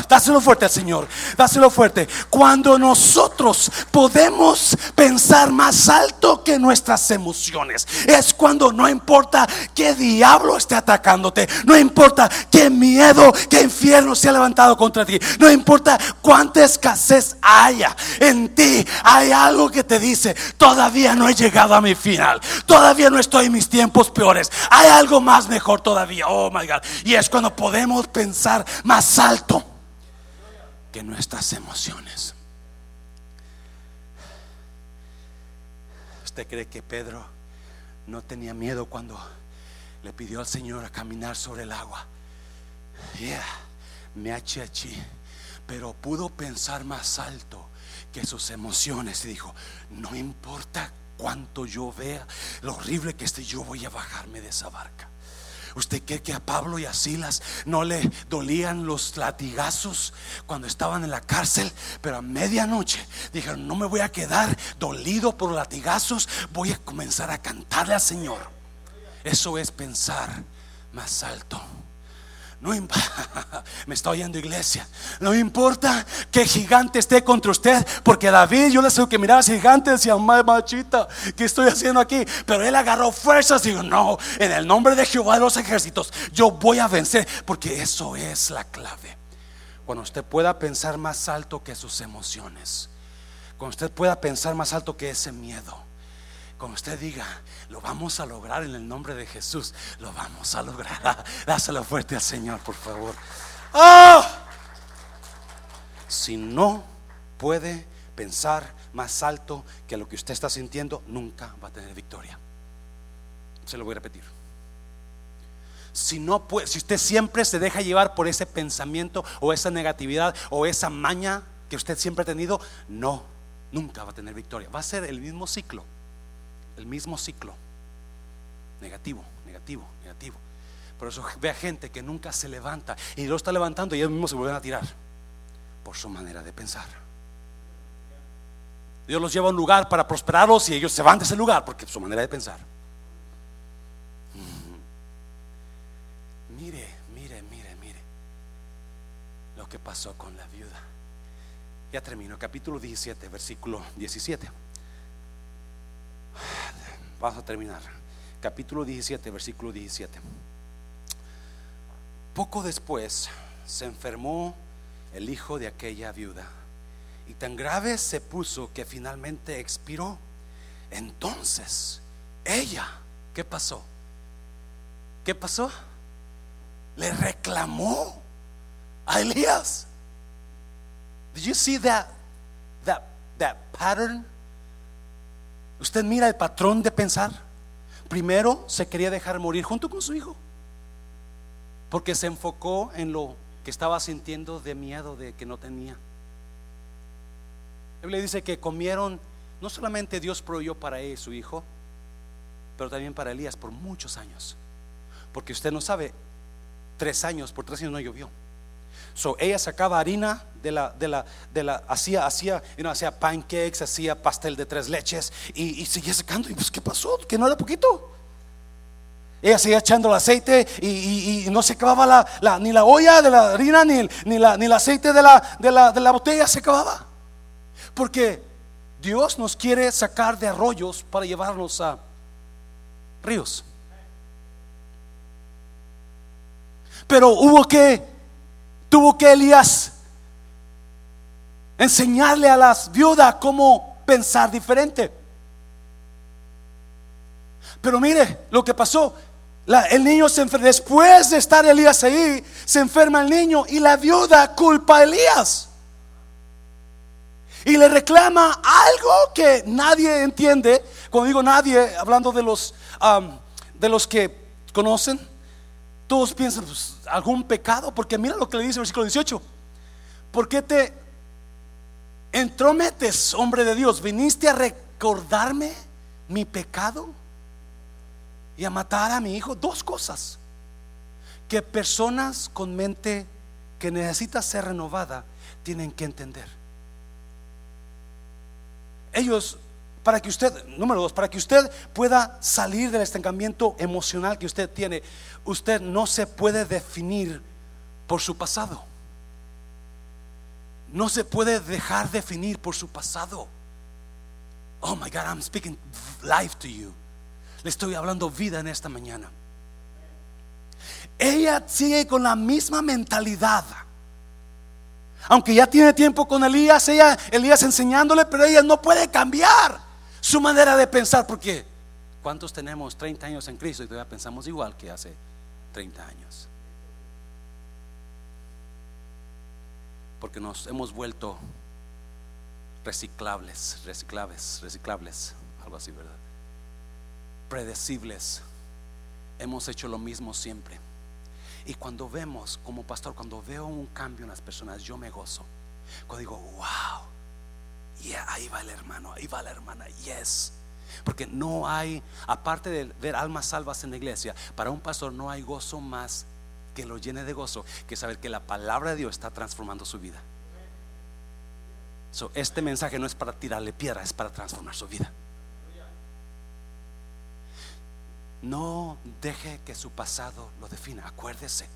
Dáselo fuerte al Señor. Dáselo fuerte. Cuando nosotros podemos pensar más alto que nuestras emociones. Es cuando no importa qué diablo esté atacándote. No importa qué miedo, qué infierno se ha levantado contra ti. No importa cuánto cuánta escasez haya en ti, hay algo que te dice, todavía no he llegado a mi final, todavía no estoy en mis tiempos peores, hay algo más mejor todavía, oh my God. Y es cuando podemos pensar más alto que nuestras emociones. ¿Usted cree que Pedro no tenía miedo cuando le pidió al Señor a caminar sobre el agua? Yeah, me achiachi pero pudo pensar más alto que sus emociones y dijo, no importa cuánto yo vea, lo horrible que esté, yo voy a bajarme de esa barca. ¿Usted cree que a Pablo y a Silas no le dolían los latigazos cuando estaban en la cárcel? Pero a medianoche dijeron, no me voy a quedar dolido por latigazos, voy a comenzar a cantarle al Señor. Eso es pensar más alto. No me está oyendo iglesia. No importa que gigante esté contra usted, porque David, yo le sé que miraba ese gigante, decía, machita, ¿qué estoy haciendo aquí? Pero él agarró fuerzas y dijo, no, en el nombre de Jehová de los ejércitos, yo voy a vencer, porque eso es la clave. Cuando usted pueda pensar más alto que sus emociones, cuando usted pueda pensar más alto que ese miedo como usted diga, lo vamos a lograr en el nombre de Jesús, lo vamos a lograr. Dáselo fuerte al Señor, por favor. ¡Ah! Si no puede pensar más alto que lo que usted está sintiendo, nunca va a tener victoria. Se lo voy a repetir. Si no puede, si usted siempre se deja llevar por ese pensamiento o esa negatividad o esa maña que usted siempre ha tenido, no, nunca va a tener victoria. Va a ser el mismo ciclo el mismo ciclo. Negativo, negativo, negativo. Por eso ve a gente que nunca se levanta y lo está levantando y ellos mismos se vuelven a tirar por su manera de pensar. Dios los lleva a un lugar para prosperarlos y ellos se van de ese lugar porque su manera de pensar. Mire, mire, mire, mire lo que pasó con la viuda. Ya termino, capítulo 17, versículo 17. Vamos a terminar. Capítulo 17, versículo 17. Poco después se enfermó el hijo de aquella viuda y tan grave se puso que finalmente expiró. Entonces, ella, ¿qué pasó? ¿Qué pasó? Le reclamó a Elías. Did you see that that that pattern? Usted mira el patrón de pensar. Primero se quería dejar morir junto con su hijo. Porque se enfocó en lo que estaba sintiendo de miedo de que no tenía. La Biblia dice que comieron, no solamente Dios proveyó para él su hijo, pero también para Elías por muchos años. Porque usted no sabe, tres años, por tres años no llovió. So, ella sacaba harina de la, de la, de la, hacía, hacía, hacía pancakes, hacía pastel de tres leches y, seguía sacando. Y pues, ¿qué pasó? Que no era poquito. Ella seguía echando el aceite y, no se acababa la, ni la olla de la harina ni, ni, la, ni el aceite de la, de, la, de la botella se acababa. Porque Dios nos quiere sacar de arroyos para llevarnos a ríos. Pero hubo que Tuvo que Elías enseñarle a las viudas cómo pensar diferente. Pero mire lo que pasó. el niño se enferma. Después de estar Elías ahí, se enferma el niño y la viuda culpa a Elías. Y le reclama algo que nadie entiende. Cuando digo nadie, hablando de los, de los que conocen todos piensan, pues, algún pecado, porque mira lo que le dice el versículo 18. ¿Por qué te entrometes, hombre de Dios? ¿Viniste a recordarme mi pecado y a matar a mi hijo? Dos cosas que personas con mente que necesita ser renovada tienen que entender. Ellos para que usted, número dos, para que usted pueda salir del estancamiento emocional que usted tiene, usted no se puede definir por su pasado. No se puede dejar definir por su pasado. Oh my God, I'm speaking life to you. Le estoy hablando vida en esta mañana. Ella sigue con la misma mentalidad. Aunque ya tiene tiempo con Elías, ella, Elías enseñándole, pero ella no puede cambiar su manera de pensar, porque ¿cuántos tenemos 30 años en Cristo y todavía pensamos igual que hace 30 años? Porque nos hemos vuelto reciclables, reciclables, reciclables, algo así, ¿verdad? Predecibles. Hemos hecho lo mismo siempre. Y cuando vemos, como pastor, cuando veo un cambio en las personas, yo me gozo. Cuando digo, wow, Yeah, ahí va el hermano, ahí va la hermana, yes. Porque no hay, aparte de ver almas salvas en la iglesia, para un pastor no hay gozo más que lo llene de gozo que saber que la palabra de Dios está transformando su vida. Este mensaje no es para tirarle piedra, es para transformar su vida. No deje que su pasado lo defina. Acuérdese,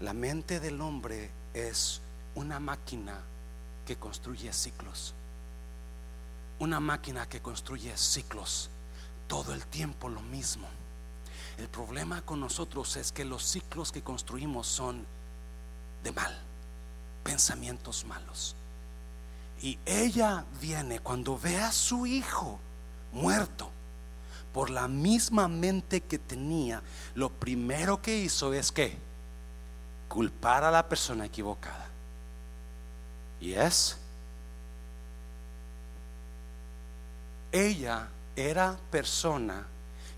La mente del hombre es una máquina que construye ciclos. Una máquina que construye ciclos. Todo el tiempo lo mismo. El problema con nosotros es que los ciclos que construimos son de mal, pensamientos malos. Y ella viene cuando ve a su hijo muerto por la misma mente que tenía, lo primero que hizo es que culpar a la persona equivocada. Y es, ella era persona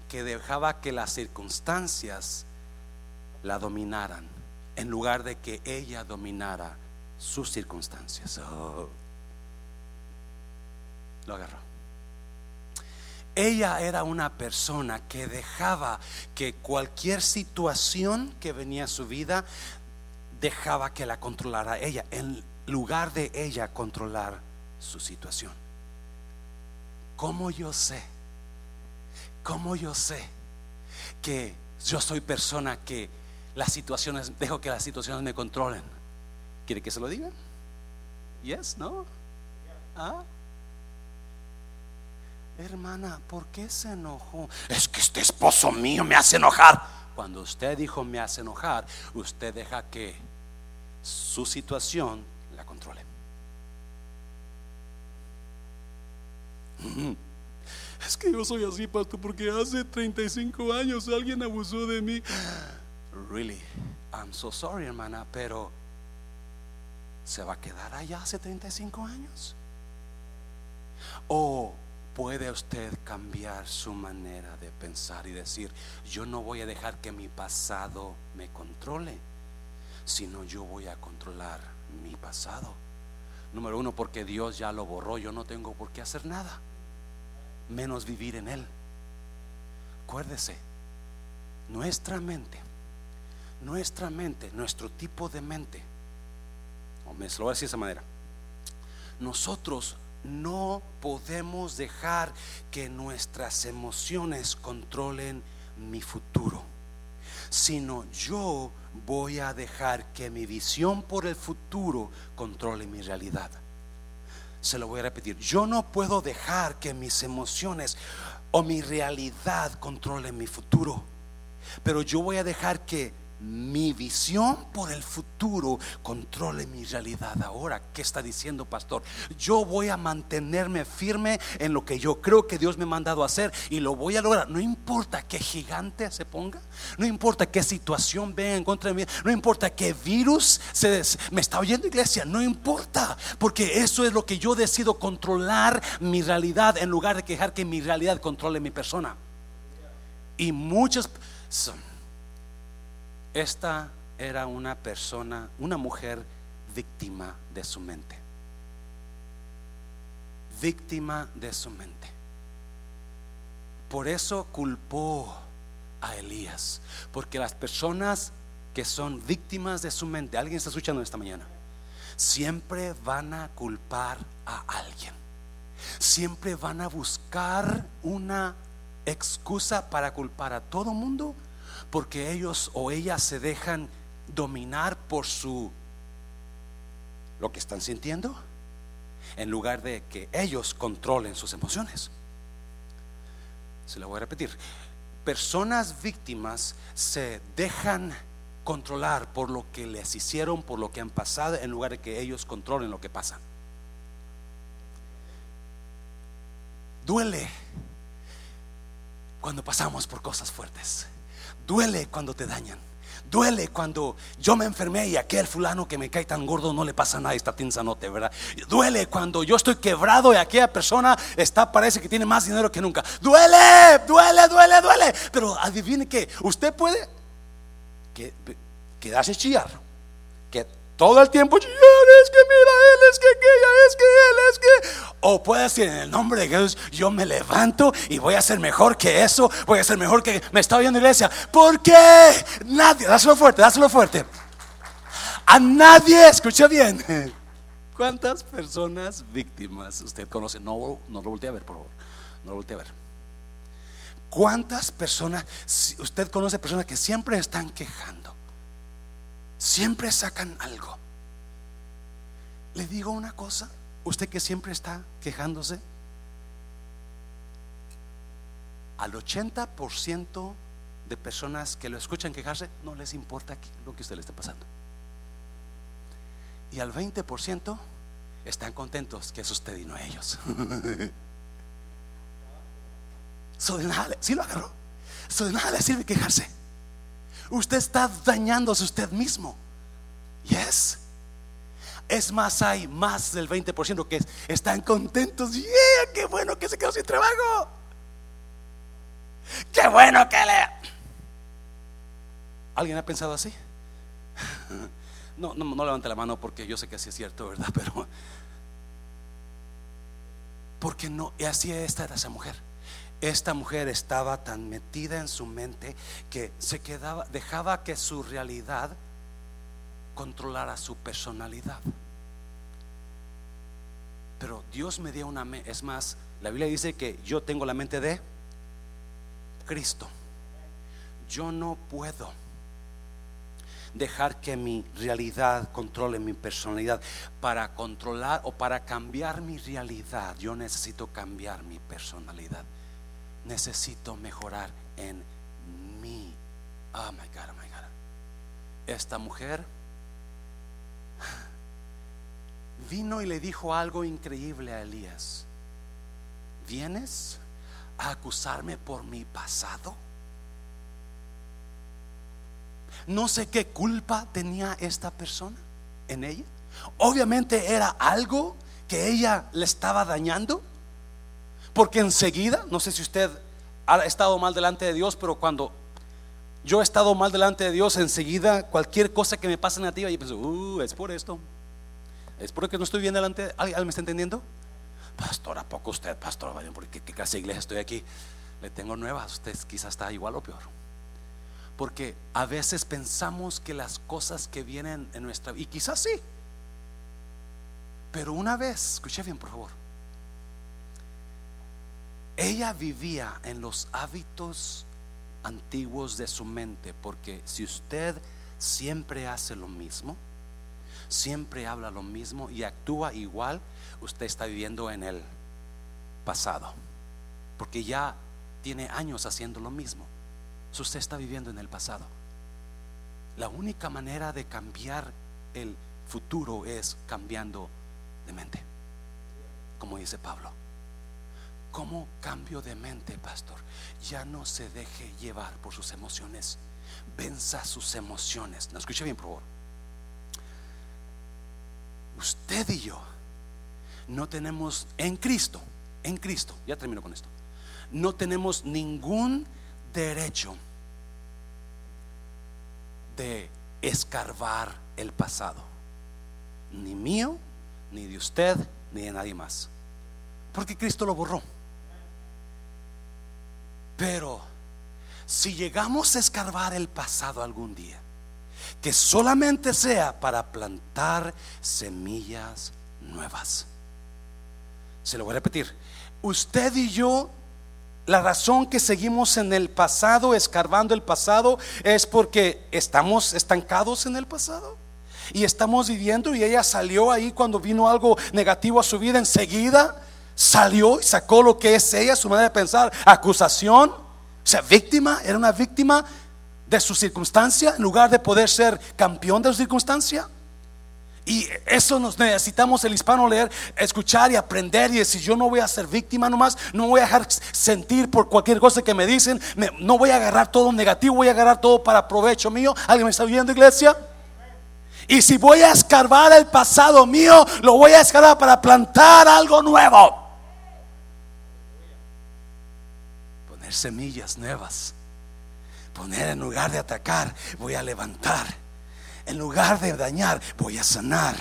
que dejaba que las circunstancias la dominaran en lugar de que ella dominara sus circunstancias. Lo agarró. Ella era una persona que dejaba que cualquier situación que venía a su vida, dejaba que la controlara ella, en lugar de ella controlar su situación. ¿Cómo yo sé? ¿Cómo yo sé que yo soy persona que las situaciones, dejo que las situaciones me controlen? ¿Quiere que se lo diga? Yes, no? ¿Ah? Hermana, ¿por qué se enojó? Es que este esposo mío me hace enojar. Cuando usted dijo me hace enojar, usted deja que su situación la controle. Es que yo soy así, pastor, porque hace 35 años alguien abusó de mí. Really, I'm so sorry, hermana, pero ¿se va a quedar allá hace 35 años? ¿O puede usted cambiar su manera de pensar y decir, yo no voy a dejar que mi pasado me controle, sino yo voy a controlar mi pasado? Número uno, porque Dios ya lo borró, yo no tengo por qué hacer nada menos vivir en Él. Acuérdese, nuestra mente, nuestra mente, nuestro tipo de mente, o me lo voy a decir de esa manera, nosotros no podemos dejar que nuestras emociones controlen mi futuro, sino yo voy a dejar que mi visión por el futuro controle mi realidad. Se lo voy a repetir. Yo no puedo dejar que mis emociones o mi realidad controlen mi futuro. Pero yo voy a dejar que mi visión por el futuro controle mi realidad ahora. ¿Qué está diciendo, pastor? Yo voy a mantenerme firme en lo que yo creo que Dios me ha mandado hacer y lo voy a lograr. No importa qué gigante se ponga, no importa qué situación venga en contra de mí, no importa qué virus se, me está oyendo, iglesia, no importa, porque eso es lo que yo decido controlar mi realidad en lugar de dejar que mi realidad controle mi persona. Y muchas esta era una persona, una mujer víctima de su mente. Víctima de su mente. Por eso culpó a Elías. Porque las personas que son víctimas de su mente, alguien está escuchando esta mañana, siempre van a culpar a alguien. Siempre van a buscar una excusa para culpar a todo mundo porque ellos o ellas se dejan dominar por su lo que están sintiendo en lugar de que ellos controlen sus emociones. Se lo voy a repetir. Personas víctimas se dejan controlar por lo que les hicieron, por lo que han pasado, en lugar de que ellos controlen lo que pasa. Duele cuando pasamos por cosas fuertes. Duele cuando te dañan. Duele cuando yo me enfermé y aquel fulano que me cae tan gordo no le pasa nada está tinsanote, ¿verdad? Duele cuando yo estoy quebrado y aquella persona está, parece que tiene más dinero que nunca. Duele, duele, duele, duele. Pero adivine que usted puede que, quedarse chillar. Que todo el tiempo chillar, es que mira, él es que aquella, es que él es que. O puede decir en el nombre de Jesús, yo me levanto y voy a ser mejor que eso, voy a ser mejor que me está oyendo iglesia. ¿Por qué? Nadie, dáselo fuerte, dáselo fuerte. A nadie, escucha bien. ¿Cuántas personas víctimas usted conoce? No, no lo voltee a ver, por favor. No lo voltee a ver. ¿Cuántas personas, usted conoce personas que siempre están quejando? Siempre sacan algo. Le digo una cosa, usted que siempre está quejándose, al 80% de personas que lo escuchan quejarse no les importa lo que usted le está pasando. Y al 20% están contentos que es usted y no ellos. So de ¿sí lo agarró? So de nada le sirve quejarse. Usted está dañándose usted mismo. Yes. Es más, hay más del 20% que están contentos. Yeah, qué bueno que se quedó sin trabajo. Qué bueno que le. ¿Alguien ha pensado así? No, no, no levante la mano porque yo sé que así es cierto, ¿verdad? Pero. Porque no, y así esta esa mujer. Esta mujer estaba tan metida en su mente que se quedaba, dejaba que su realidad controlara su personalidad. Pero Dios me dio una mente, es más, la Biblia dice que yo tengo la mente de Cristo. Yo no puedo dejar que mi realidad controle mi personalidad. Para controlar o para cambiar mi realidad, yo necesito cambiar mi personalidad. Necesito mejorar en mí. Oh my God, oh my God. Esta mujer vino y le dijo algo increíble a Elías. ¿Vienes a acusarme por mi pasado? No sé qué culpa tenía esta persona en ella. Obviamente era algo que ella le estaba dañando. Porque enseguida, no sé si usted ha estado mal delante de Dios, pero cuando yo he estado mal delante de Dios, enseguida cualquier cosa que me pase negativa, yo pienso, uh, es por esto. Es porque no estoy bien delante. ¿Alguien me está entendiendo? Pastor, ¿a poco usted, pastor? Porque qué clase iglesia estoy aquí. Le tengo nuevas. Usted quizás está igual o peor. Porque a veces pensamos que las cosas que vienen en nuestra vida, y quizás sí, pero una vez, escuche bien por favor, ella vivía en los hábitos antiguos de su mente, porque si usted siempre hace lo mismo, siempre habla lo mismo y actúa igual, usted está viviendo en el pasado, porque ya tiene años haciendo lo mismo usted está viviendo en el pasado. La única manera de cambiar el futuro es cambiando de mente, como dice Pablo. ¿Cómo cambio de mente, pastor? Ya no se deje llevar por sus emociones. Venza sus emociones. No escuche bien, por favor. Usted y yo no tenemos en Cristo, en Cristo, ya termino con esto. No tenemos ningún derecho de escarbar el pasado, ni mío, ni de usted, ni de nadie más, porque Cristo lo borró. Pero si llegamos a escarbar el pasado algún día, que solamente sea para plantar semillas nuevas. Se lo voy a repetir. Usted y yo la razón que seguimos en el pasado, escarbando el pasado, es porque estamos estancados en el pasado. Y estamos viviendo y ella salió ahí cuando vino algo negativo a su vida, enseguida salió y sacó lo que es ella, su manera de pensar, acusación, o sea, víctima, era una víctima de su circunstancia en lugar de poder ser campeón de su circunstancia. Y eso nos necesitamos el hispano leer, escuchar y aprender y decir, yo no voy a ser víctima nomás, no voy a dejar sentir por cualquier cosa que me dicen, no voy a agarrar todo negativo, voy a agarrar todo para provecho mío. ¿Alguien me está oyendo, iglesia? Y si voy a escarbar el pasado mío, lo voy a escarbar para plantar algo nuevo. Poner semillas nuevas. Poner en lugar de atacar, voy a levantar en lugar de dañar, voy a sanar.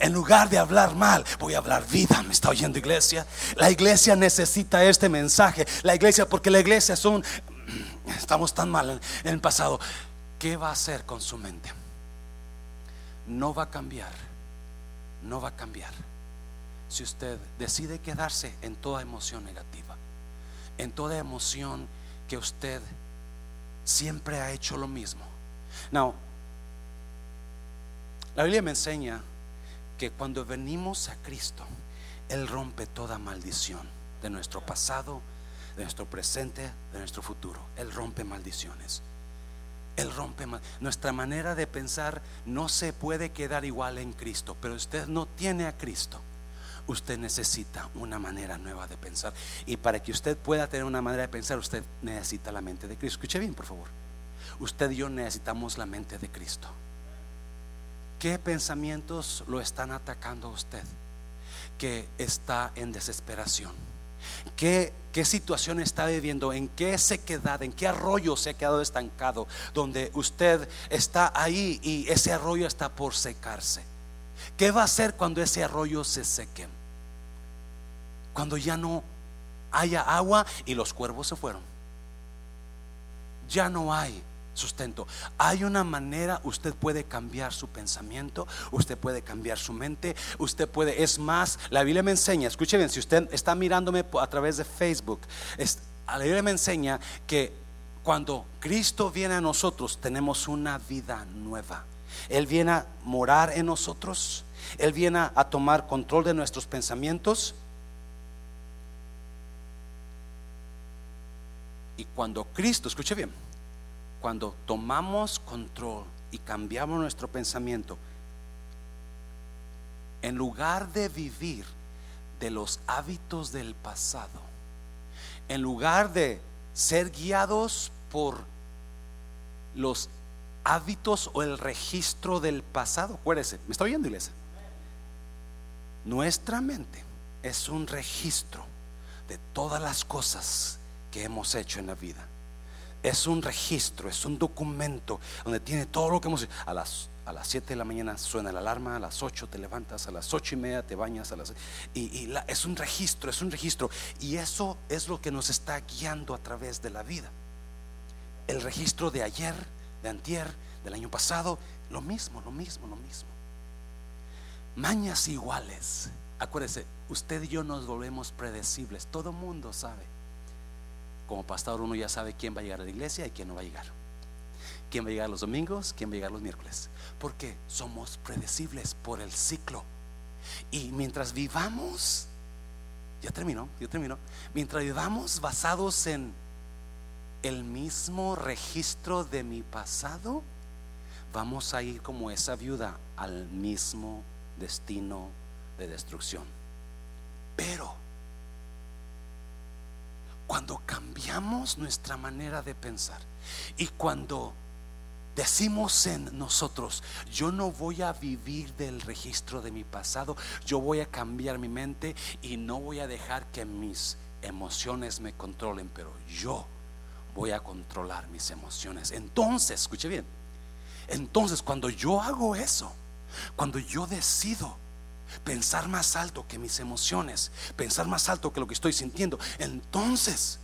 En lugar de hablar mal, voy a hablar vida. ¿Me está oyendo iglesia? La iglesia necesita este mensaje. La iglesia, porque la iglesia son, estamos tan mal en el pasado. ¿Qué va a hacer con su mente? No va a cambiar. No va a cambiar. Si usted decide quedarse en toda emoción negativa, en toda emoción que usted siempre ha hecho lo mismo. Now, La Biblia me enseña que cuando venimos a Cristo, Él rompe toda maldición de nuestro pasado, de nuestro presente, de nuestro futuro. Él rompe maldiciones. Él rompe nuestra manera de pensar no se puede quedar igual en Cristo, pero usted no tiene a Cristo. Usted necesita una manera nueva de pensar. Y para que usted pueda tener una manera de pensar, usted necesita la mente de Cristo. Escuche bien, por favor. Usted y yo necesitamos la mente de Cristo. ¿Qué pensamientos lo están atacando a usted? Que está en desesperación. ¿Qué, ¿Qué situación está viviendo? ¿En qué sequedad? ¿En qué arroyo se ha quedado estancado? Donde usted está ahí y ese arroyo está por secarse. ¿Qué va a hacer cuando ese arroyo se seque? Cuando ya no haya agua y los cuervos se fueron. Ya no hay sustento. Hay una manera, usted puede cambiar su pensamiento, usted puede cambiar su mente, usted puede, es más, la Biblia me enseña, escuche bien, si usted está mirándome a través de Facebook, la Biblia me enseña que cuando Cristo viene a nosotros tenemos una vida nueva. Él viene a morar en nosotros, Él viene a tomar control de nuestros pensamientos. Y cuando Cristo, escuche bien, cuando tomamos control y cambiamos nuestro pensamiento, en lugar de vivir de los hábitos del pasado, en lugar de ser guiados por los hábitos o el registro del pasado, acuérdese, ¿me está oyendo iglesia? Nuestra mente es un registro de todas las cosas que hemos hecho en la vida es un registro, es un documento donde tiene todo lo que hemos hecho. A las, a las 7 de la mañana suena la alarma, a las 8 te levantas, a las 8 y media te bañas, a las, y, es un registro, es un registro. Y eso es lo que nos está guiando a través de la vida. El registro de ayer, de antier, del año pasado, lo mismo, lo mismo, lo mismo. Mañas iguales. Acuérdese, usted y yo nos volvemos predecibles. Todo mundo sabe como pastor uno ya sabe quién va a llegar a la iglesia y quién no va a llegar. Quién va a llegar los domingos, quién va a llegar los miércoles. Porque somos predecibles por el ciclo. Y mientras vivamos, ya terminó, ya terminó. Mientras vivamos basados en el mismo registro de mi pasado, vamos a ir como esa viuda al mismo destino de destrucción. Pero cuando cambiamos nuestra manera de pensar y cuando decimos en nosotros, yo no voy a vivir del registro de mi pasado, yo voy a cambiar mi mente y no voy a dejar que mis emociones me controlen, pero yo voy a controlar mis emociones. Entonces, escuche bien, entonces cuando yo hago eso, cuando yo decido pensar más alto que mis emociones, pensar más alto que lo que estoy sintiendo, entonces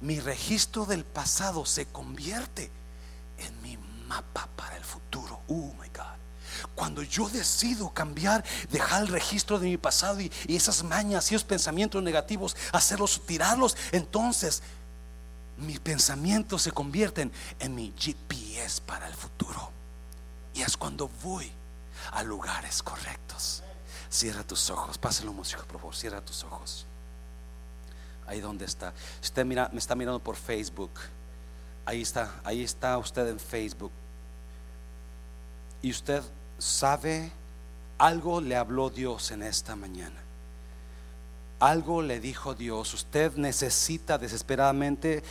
mi registro del pasado se convierte en mi mapa para el futuro. Oh my God. Cuando yo decido cambiar, dejar el registro de mi pasado y, esas mañas y esos pensamientos negativos, hacerlos, tirarlos, entonces mis pensamientos se convierten en mi GPS para el futuro. Y es cuando voy a lugares correctos. Cierra tus ojos. Pásalo, músico, por favor. Cierra tus ojos. Ahí donde está. Usted mira, me está mirando por Facebook. Ahí está, ahí está usted en Facebook. Y usted sabe, algo le habló Dios en esta mañana. Algo le dijo Dios. Usted necesita desesperadamente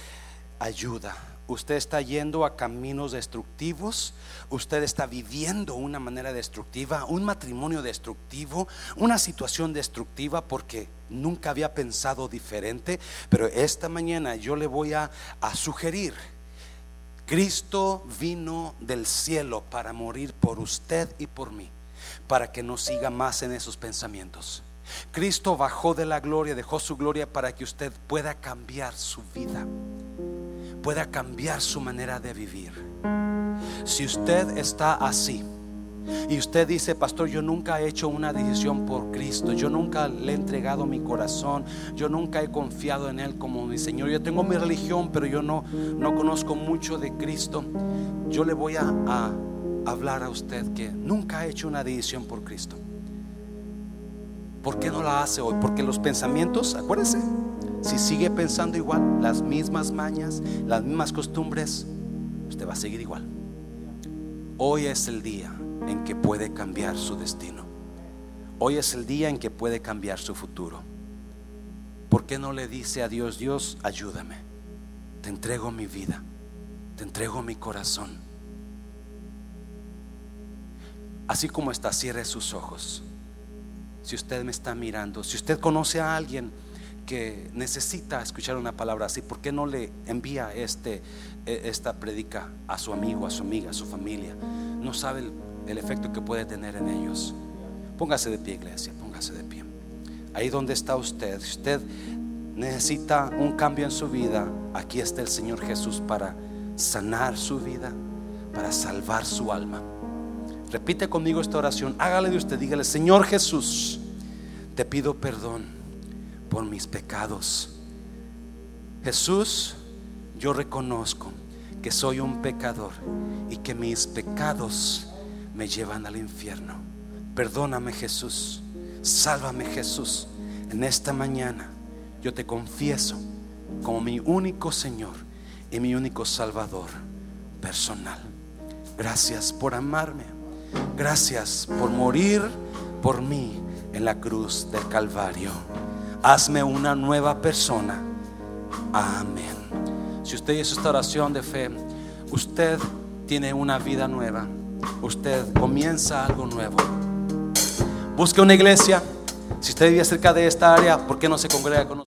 ayuda usted está yendo a caminos destructivos, usted está viviendo una manera destructiva, un matrimonio destructivo, una situación destructiva porque nunca había pensado diferente, pero esta mañana yo le voy a, sugerir, Cristo vino del cielo para morir por usted y por mí, para que no siga más en esos pensamientos. Cristo bajó de la gloria, dejó su gloria para que usted pueda cambiar su vida pueda cambiar su manera de vivir. Si usted está así y usted dice, pastor, yo nunca he hecho una decisión por Cristo, yo nunca le he entregado mi corazón, yo nunca he confiado en Él como mi Señor, yo tengo mi religión, pero yo no, no conozco mucho de Cristo, yo le voy a, a hablar a usted que nunca ha hecho una decisión por Cristo. ¿Por qué no la hace hoy? Porque los pensamientos, acuérdese, si sigue pensando igual, las mismas mañas, las mismas costumbres, usted va a seguir igual. Hoy es el día en que puede cambiar su destino. Hoy es el día en que puede cambiar su futuro. ¿Por qué no le dice a Dios, Dios, ayúdame? Te entrego mi vida, te entrego mi corazón. Así como está, cierre sus ojos. Si usted me está mirando, si usted conoce a alguien que necesita escuchar una palabra así, ¿por qué no le envía este, e, esta predica a su amigo, a su amiga, a su familia? No sabe el, el efecto que puede tener en ellos. Póngase de pie, iglesia, póngase de pie. Ahí donde está usted, si usted necesita un cambio en su vida, aquí está el Señor Jesús para sanar su vida, para salvar su alma. Repite conmigo esta oración, hágale de usted, dígale, Señor Jesús, te pido perdón por mis pecados. Jesús, yo reconozco que soy un pecador y que mis pecados me llevan al infierno. Perdóname Jesús, sálvame Jesús. En esta mañana yo te confieso como mi único Señor y mi único Salvador personal. Gracias por amarme. Gracias por morir por mí en la cruz del Calvario. Hazme una nueva persona. Amén. Si usted hizo esta oración de fe, usted tiene una vida nueva. Usted comienza algo nuevo. Busque una iglesia. Si usted vive cerca de esta área, ¿por qué no se congrega con nosotros?